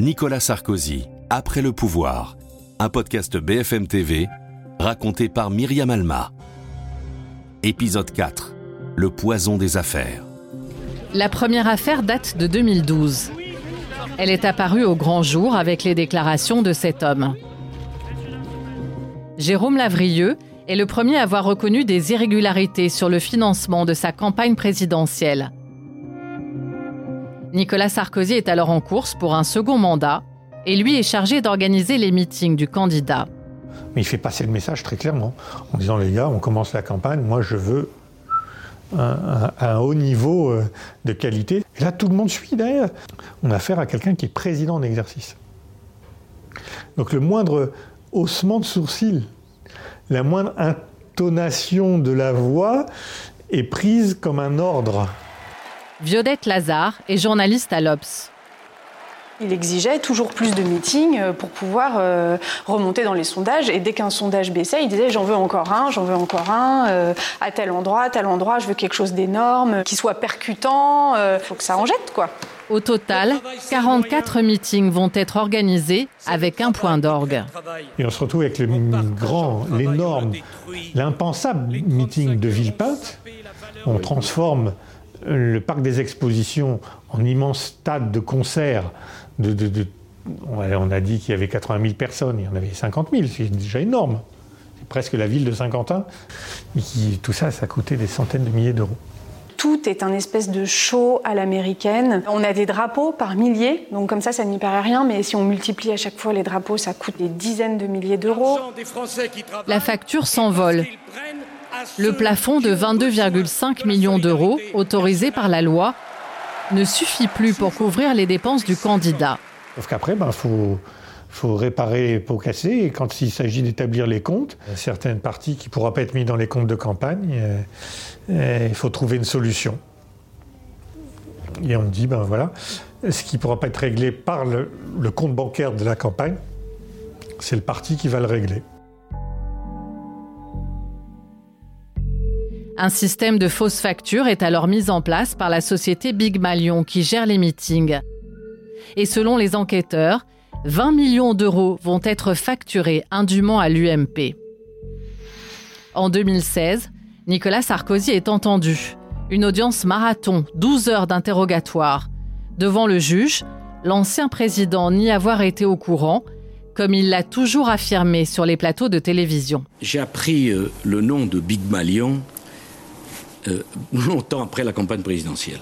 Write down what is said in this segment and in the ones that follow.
Nicolas Sarkozy, Après le pouvoir, un podcast BFM TV raconté par Myriam Alma. Épisode 4. Le poison des affaires. La première affaire date de 2012. Elle est apparue au grand jour avec les déclarations de cet homme. Jérôme Lavrieux est le premier à avoir reconnu des irrégularités sur le financement de sa campagne présidentielle. Nicolas Sarkozy est alors en course pour un second mandat et lui est chargé d'organiser les meetings du candidat. Mais il fait passer le message très clairement en disant les gars, on commence la campagne, moi je veux un, haut niveau euh, de qualité. Et là, tout le monde suit derrière. On a affaire à quelqu'un qui est président en exercice. Donc le moindre haussement de sourcil, la moindre intonation de la voix est prise comme un ordre. Viodette Lazare est journaliste à l'Obs. Il exigeait toujours plus de meetings euh, pour pouvoir euh, remonter dans les sondages. Et dès qu'un sondage baissait, il disait j'en veux encore un, j'en veux encore un, euh, à tel endroit, à tel endroit, je veux quelque chose d'énorme, qui soit percutant, il faut que ça en jette quoi. Au total, 44 meetings vont être organisés avec un point d'orgue. Et on se retrouve avec le grand, l'énorme, l'impensable meeting de Villepinte. On transforme le parc des expositions en immense stade de concert on a dit qu'il y avait 80 000 personnes, il y en avait 50 000, c'est déjà énorme. C'est presque la ville de Saint-Quentin. tout ça, ça a coûté des centaines de milliers d'euros. Tout est un espèce de show à l'américaine. On a des drapeaux par milliers, donc comme ça, ça n'y paraît rien, mais si on multiplie à chaque fois les drapeaux, ça coûte des dizaines de milliers d'euros. La facture s'envole. Le plafond de 22,5 millions d'euros, autorisé par la loi, ne suffit plus pour couvrir les dépenses du candidat. Sauf qu'après, il ben, faut, réparer les cassés. Et quand il s'agit d'établir les comptes, certaines parties qui ne pourront pas être mises dans les comptes de campagne, euh, euh, il faut trouver une solution. Et on dit, ben voilà, ce qui ne pourra pas être réglé par le compte bancaire de la campagne, c'est le parti qui va le régler. Un système de fausses factures est alors mis en place par la société Big Malion qui gère les meetings. Et selon les enquêteurs, 20 millions d'euros vont être facturés indûment à l'UMP. En 2016, Nicolas Sarkozy est entendu. Une audience marathon, 12 heures d'interrogatoire. Devant le juge, l'ancien président n'y avoir été au courant, comme il l'a toujours affirmé sur les plateaux de télévision. J'ai appris euh, le nom de Big Malion euh, longtemps après la campagne présidentielle.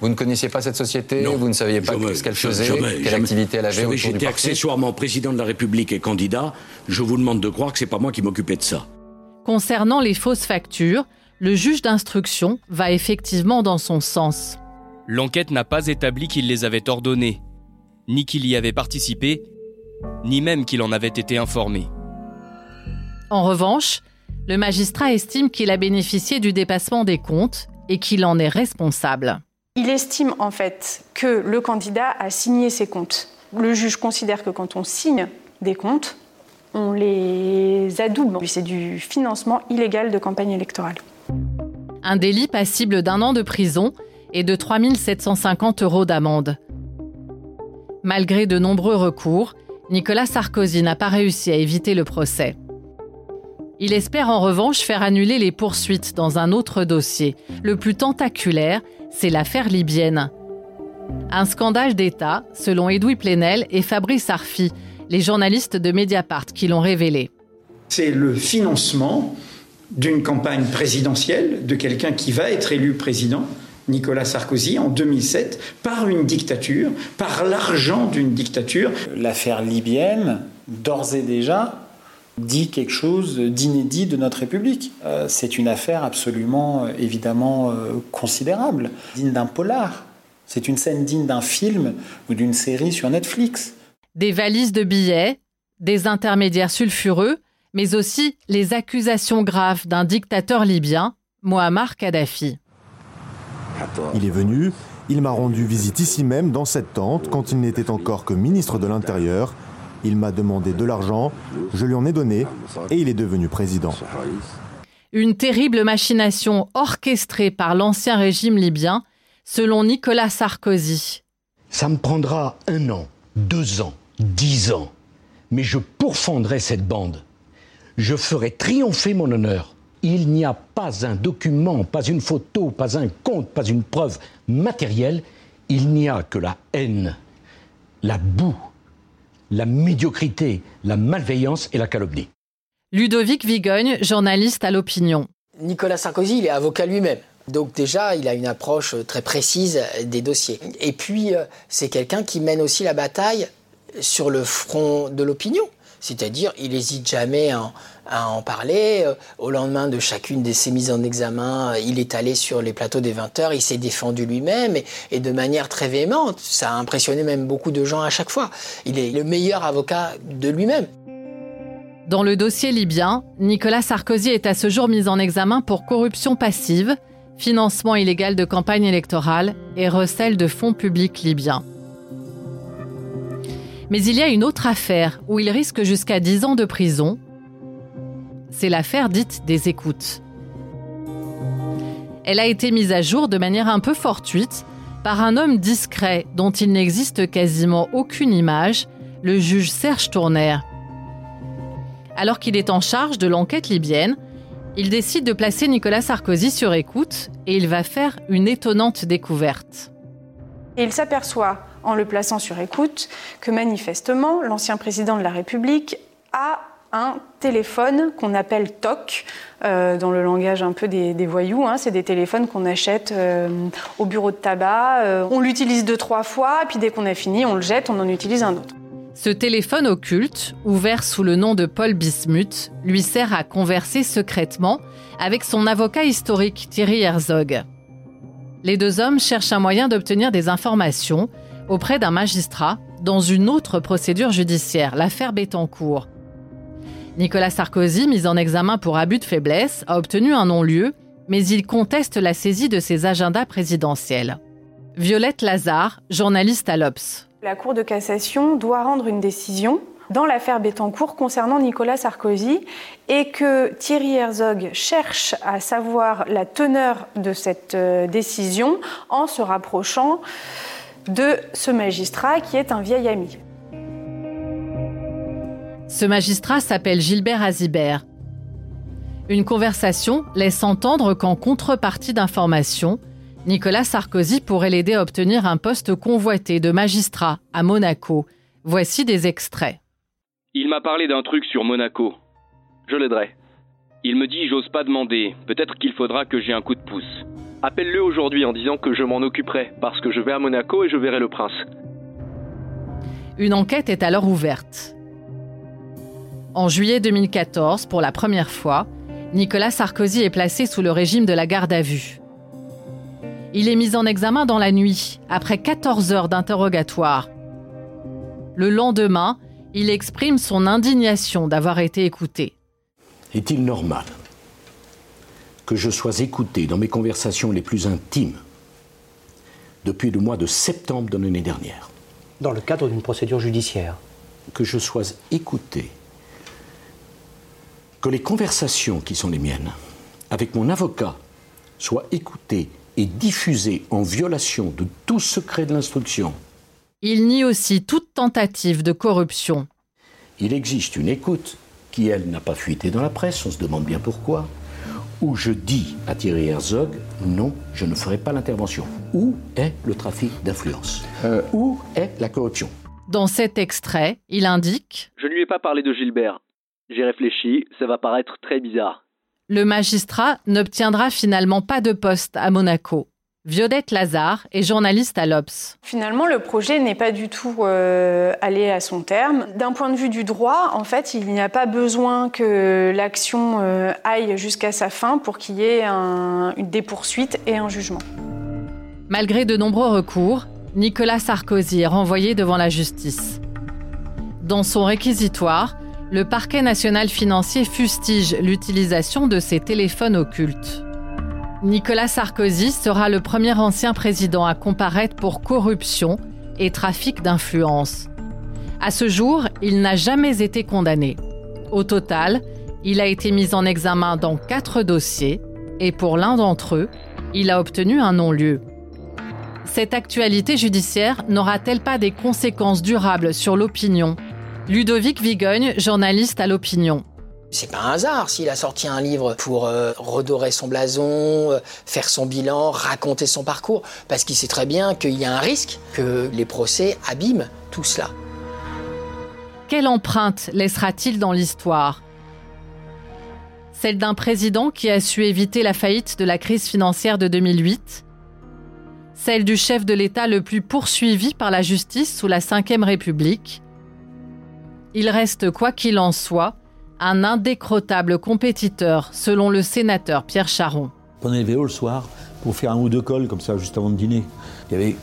Vous ne connaissiez pas cette société Vous ne saviez pas ce qu'elle faisait Quelle activité elle avait J'étais accessoirement président de la République et candidat. Je vous demande de croire que c'est pas moi qui m'occupais de ça. Concernant les fausses factures, le juge d'instruction va effectivement dans son sens. L'enquête n'a pas établi qu'il les avait ordonnées, ni qu'il y avait participé, ni même qu'il en avait été informé. En revanche, le magistrat estime qu'il a bénéficié du dépassement des comptes et qu'il en est responsable. Il estime en fait que le candidat a signé ses comptes. Le juge considère que quand on signe des comptes, on les adoube. C'est du financement illégal de campagne électorale. Un délit passible d'un an de prison et de 3 750 euros d'amende. Malgré de nombreux recours, Nicolas Sarkozy n'a pas réussi à éviter le procès. Il espère en revanche faire annuler les poursuites dans un autre dossier. Le plus tentaculaire, c'est l'affaire libyenne. Un scandale d'État, selon Edoui Plenel et Fabrice Arfi, les journalistes de Mediapart qui l'ont révélé. C'est le financement d'une campagne présidentielle de quelqu'un qui va être élu président, Nicolas Sarkozy, en 2007, par une dictature, par l'argent d'une dictature. L'affaire libyenne, d'ores et déjà, dit quelque chose d'inédit de notre République. Euh, c'est une affaire absolument, euh, évidemment, euh, considérable, digne d'un polar. C'est une scène digne d'un film ou d'une série sur Netflix. Des valises de billets, des intermédiaires sulfureux, mais aussi les accusations graves d'un dictateur libyen, Muammar Kadhafi. Il est venu, il m'a rendu visite ici même dans cette tente quand il n'était encore que ministre de l'Intérieur il m'a demandé de l'argent, je lui en ai donné et il est devenu président. Une terrible machination orchestrée par l'ancien régime libyen, selon Nicolas Sarkozy. Ça me prendra un an, deux ans, dix ans, mais je pourfendrai cette bande. Je ferai triompher mon honneur. Il n'y a pas un document, pas une photo, pas un compte, pas une preuve matérielle. Il n'y a que la haine, la boue, la médiocrité, la malveillance et la calomnie. Ludovic Vigogne, journaliste à l'opinion. Nicolas Sarkozy, il est avocat lui-même. Donc déjà, il a une approche très précise des dossiers. Et puis, euh, c'est quelqu'un qui mène aussi la bataille sur le front de l'opinion. C'est-à-dire, il n'hésite jamais à, en parler. Euh, au lendemain de chacune de ses mises en examen, il est allé sur les plateaux des 20 heures, il s'est défendu lui-même et, de manière très véhémente. Ça a impressionné même beaucoup de gens à chaque fois. Il est le meilleur avocat de lui-même. Dans le dossier libyen, Nicolas Sarkozy est à ce jour mis en examen pour corruption passive, financement illégal de campagne électorale et recel de fonds publics libyens. Mais il y a une autre affaire où il risque jusqu'à 10 ans de prison. C'est l'affaire dite des écoutes. Elle a été mise à jour de manière un peu fortuite par un homme discret dont il n'existe quasiment aucune image, le juge Serge Tournaire. Alors qu'il est en charge de l'enquête libyenne, il décide de placer Nicolas Sarkozy sur écoute et il va faire une étonnante découverte. il s'aperçoit, en le plaçant sur écoute, que manifestement, l'ancien président de la République a un téléphone qu'on appelle TOC, euh, dans le langage un peu des, voyous. Hein. C'est des téléphones qu'on achète euh, au bureau de tabac. Euh, on l'utilise deux, trois fois, puis dès qu'on a fini, on le jette, on en utilise un autre. Ce téléphone occulte, ouvert sous le nom de Paul Bismuth, lui sert à converser secrètement avec son avocat historique Thierry Herzog. Les deux hommes cherchent un moyen d'obtenir des informations auprès d'un magistrat dans une autre procédure judiciaire, l'affaire Bettencourt. Nicolas Sarkozy, mis en examen pour abus de faiblesse, a obtenu un non-lieu, mais il conteste la saisie de ses agendas présidentiels. Violette Lazare, journaliste à l'Obs. La Cour de cassation doit rendre une décision dans l'affaire Bettencourt concernant Nicolas Sarkozy et que Thierry Herzog cherche à savoir la teneur de cette euh, décision en se rapprochant de ce magistrat qui est un vieil ami. Ce magistrat s'appelle Gilbert Azibert. Une conversation laisse entendre qu'en contrepartie d'informations, Nicolas Sarkozy pourrait l'aider à obtenir un poste convoité de magistrat à Monaco. Voici des extraits. Il m'a parlé d'un truc sur Monaco. Je l'aiderai. Il me dit j'ose pas demander, peut-être qu'il faudra que j'ai un coup de pouce. Appelle-le aujourd'hui en disant que je m'en occuperai, parce que je vais à Monaco et je verrai le prince. Une enquête est alors ouverte. En juillet 2014, pour la première fois, Nicolas Sarkozy est placé sous le régime de la garde à vue. Il est mis en examen dans la nuit, après 14 heures d'interrogatoire. Le lendemain, il exprime son indignation d'avoir été écouté. Est-il normal que je sois écouté dans mes conversations les plus intimes depuis le mois de septembre de l'année dernière? Dans le cadre d'une procédure judiciaire Que je sois écouté, que les conversations qui sont les miennes avec mon avocat soient écoutées et diffusé en violation de tout secret de l'instruction. Il nie aussi toute tentative de corruption. Il existe une écoute qui, elle, n'a pas fuité dans la presse, on se demande bien pourquoi, où je dis à Thierry Herzog, non, je ne ferai pas l'intervention. Où est le trafic d'influence? Euh. Où est la corruption? Dans cet extrait, il indique Je ne lui ai pas parlé de Gilbert. J'ai réfléchi, ça va paraître très bizarre le magistrat n'obtiendra finalement pas de poste à Monaco. Violette Lazare est journaliste à l'Obs. Finalement, le projet n'est pas du tout euh, allé à son terme. D'un point de vue du droit, en fait, il n'y a pas besoin que l'action euh, aille jusqu'à sa fin pour qu'il y ait des poursuites et un jugement. Malgré de nombreux recours, Nicolas Sarkozy est renvoyé devant la justice. Dans son réquisitoire, le parquet national financier fustige l'utilisation de ces téléphones occultes. Nicolas Sarkozy sera le premier ancien président à comparaître pour corruption et trafic d'influence. À ce jour, il n'a jamais été condamné. Au total, il a été mis en examen dans quatre dossiers et pour l'un d'entre eux, il a obtenu un non-lieu. Cette actualité judiciaire n'aura-t-elle pas des conséquences durables sur l'opinion? Ludovic Vigogne, journaliste à l'opinion. C'est pas un hasard s'il a sorti un livre pour euh, redorer son blason, euh, faire son bilan, raconter son parcours, parce qu'il sait très bien qu'il y a un risque que les procès abîment tout cela. Quelle empreinte laissera-t-il dans l'histoire? Celle d'un président qui a su éviter la faillite de la crise financière de 2008 Celle du chef de l'État le plus poursuivi par la justice sous la Ve République? Il reste, quoi qu'il en soit, un indécrottable compétiteur, selon le sénateur Pierre Charon. On les vélos le soir pour faire un ou deux cols comme ça juste avant de dîner. Il y avait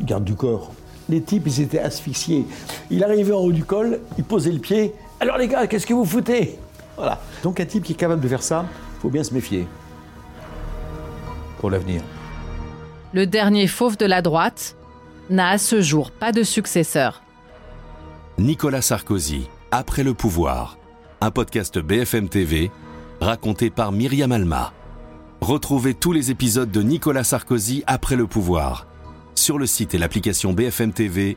garde du corps. Les types, ils étaient asphyxiés. Il arrivait en haut du col, il posait le pied. Alors les gars, qu'est-ce que vous foutez? Voilà. Donc un type qui est capable de faire ça, faut bien se méfier pour l'avenir. Le dernier fauve de la droite n'a à ce jour pas de successeur. Nicolas Sarkozy, après le pouvoir, un podcast BFM TV raconté par Myriam Alma. Retrouvez tous les épisodes de Nicolas Sarkozy après le pouvoir sur le site et l'application BFM TV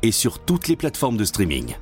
et sur toutes les plateformes de streaming.